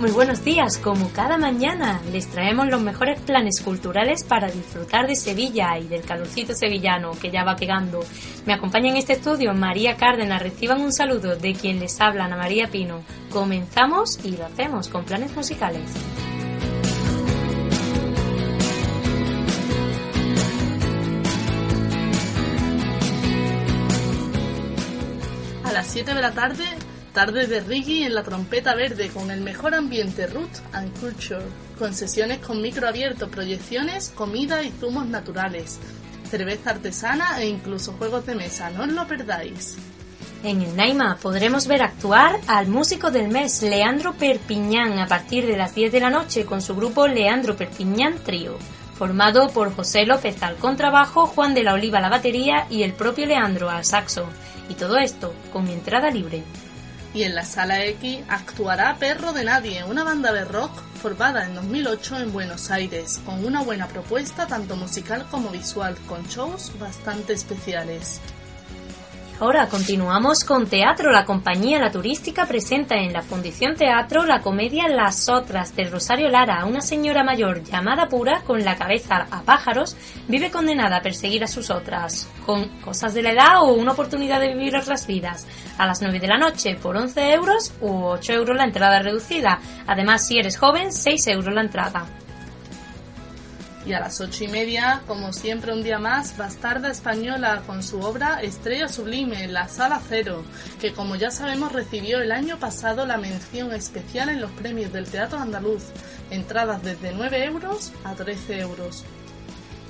Muy buenos días, como cada mañana les traemos los mejores planes culturales para disfrutar de Sevilla y del calorcito sevillano que ya va pegando. Me acompaña en este estudio María Cárdenas, reciban un saludo de quien les habla, Ana María Pino. Comenzamos y lo hacemos con planes musicales. A las 7 de la tarde, tarde de reggae en la trompeta verde con el mejor ambiente root and culture, con sesiones con micro abierto, proyecciones, comida y zumos naturales, cerveza artesana e incluso juegos de mesa, no os lo perdáis. En el Naima podremos ver actuar al músico del mes Leandro Perpiñán a partir de las 10 de la noche con su grupo Leandro Perpiñán Trío, formado por José López al contrabajo, Juan de la Oliva a la batería y el propio Leandro al saxo. Y todo esto con entrada libre. Y en la Sala X actuará Perro de Nadie, una banda de rock formada en 2008 en Buenos Aires, con una buena propuesta tanto musical como visual, con shows bastante especiales. Ahora continuamos con teatro. La compañía La Turística presenta en la Fundición Teatro la comedia Las Otras de Rosario Lara. Una señora mayor llamada Pura, con la cabeza a pájaros, vive condenada a perseguir a sus otras, con cosas de la edad o una oportunidad de vivir otras vidas. A las 9 de la noche por 11 euros u 8 euros la entrada reducida. Además, si eres joven, 6 euros la entrada. Y a las ocho y media, como siempre un día más, Bastarda Española con su obra Estrella Sublime, La Sala Cero, que como ya sabemos recibió el año pasado la mención especial en los premios del Teatro Andaluz, entradas desde 9 euros a 13 euros.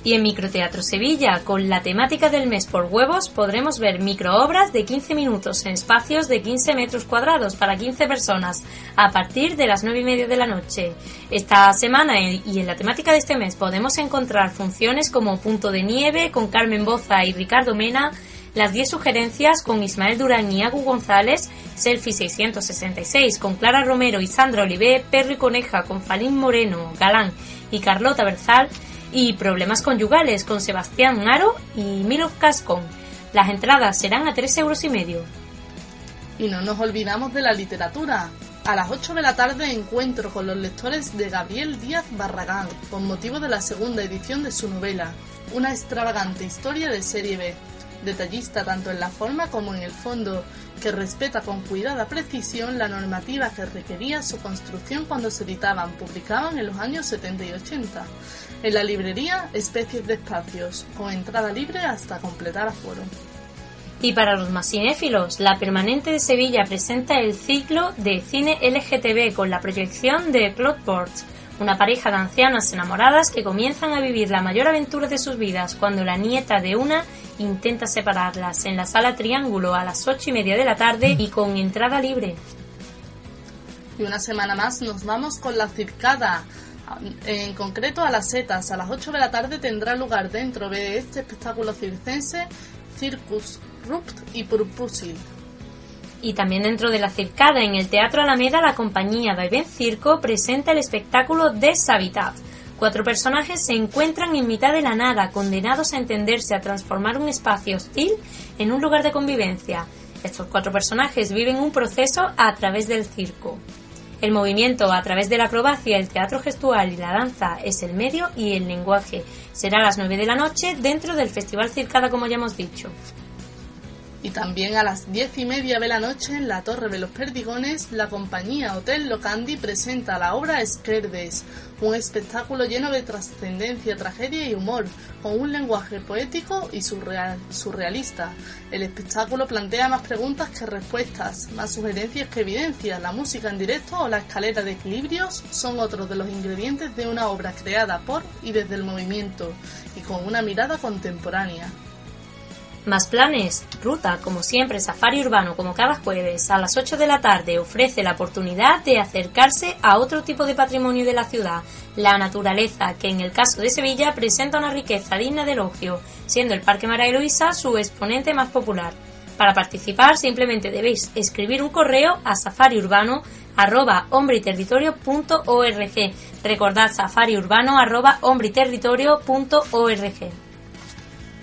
Y en Microteatro Sevilla, con la temática del mes por huevos, podremos ver microobras de 15 minutos en espacios de 15 metros cuadrados para 15 personas a partir de las 9 y media de la noche. Esta semana y en la temática de este mes podemos encontrar funciones como Punto de Nieve con Carmen Boza y Ricardo Mena, las 10 sugerencias con Ismael Durán y Agu González, Selfie 666 con Clara Romero y Sandra Olivé, Perro y Coneja con Falín Moreno, Galán y Carlota Berzal, y Problemas Conyugales con Sebastián Aro y Milo Cascón. Las entradas serán a 3 euros y medio. Y no nos olvidamos de la literatura. A las 8 de la tarde encuentro con los lectores de Gabriel Díaz Barragán, con motivo de la segunda edición de su novela, una extravagante historia de serie B, detallista tanto en la forma como en el fondo, que respeta con cuidada precisión la normativa que requería su construcción cuando se editaban, publicaban en los años 70 y 80. En la librería, especies de espacios, con entrada libre hasta completar aforo. Y para los más cinéfilos, la Permanente de Sevilla presenta el ciclo de cine LGTB con la proyección de Cloudports, una pareja de ancianas enamoradas que comienzan a vivir la mayor aventura de sus vidas cuando la nieta de una intenta separarlas en la sala Triángulo a las ocho y media de la tarde y con entrada libre. Y una semana más nos vamos con la circada. En concreto a las setas, a las 8 de la tarde tendrá lugar dentro de este espectáculo circense Circus Rupt y Purpusil. Y también dentro de la circada, en el Teatro Alameda, la compañía Vaivén Circo presenta el espectáculo Deshabitat. Cuatro personajes se encuentran en mitad de la nada, condenados a entenderse a transformar un espacio hostil en un lugar de convivencia. Estos cuatro personajes viven un proceso a través del circo. El movimiento a través de la acrobacia, el teatro gestual y la danza es el medio y el lenguaje. Será a las 9 de la noche dentro del Festival Circada, como ya hemos dicho. Y también a las diez y media de la noche en la Torre de los Perdigones, la compañía Hotel Locandi presenta la obra Esquerdes, un espectáculo lleno de trascendencia, tragedia y humor, con un lenguaje poético y surreal, surrealista. El espectáculo plantea más preguntas que respuestas, más sugerencias que evidencias. La música en directo o la escalera de equilibrios son otros de los ingredientes de una obra creada por y desde el movimiento, y con una mirada contemporánea. Más planes. Ruta, como siempre, Safari Urbano, como cada jueves a las 8 de la tarde, ofrece la oportunidad de acercarse a otro tipo de patrimonio de la ciudad, la naturaleza, que en el caso de Sevilla presenta una riqueza digna de elogio, siendo el Parque María Luisa su exponente más popular. Para participar simplemente debéis escribir un correo a safariurbano arroba Recordad safariurbano arroba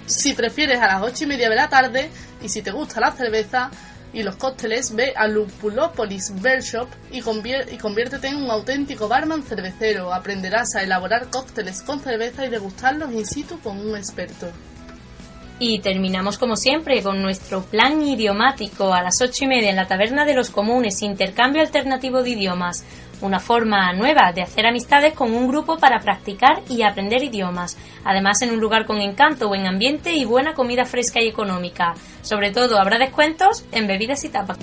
si prefieres a las ocho y media de la tarde y si te gusta la cerveza y los cócteles, ve a Lupulopolis Beer Shop y, y conviértete en un auténtico barman cervecero. Aprenderás a elaborar cócteles con cerveza y degustarlos in situ con un experto. Y terminamos como siempre con nuestro plan idiomático a las ocho y media en la Taberna de los Comunes, intercambio alternativo de idiomas, una forma nueva de hacer amistades con un grupo para practicar y aprender idiomas, además en un lugar con encanto, buen ambiente y buena comida fresca y económica. Sobre todo habrá descuentos en bebidas y tapas.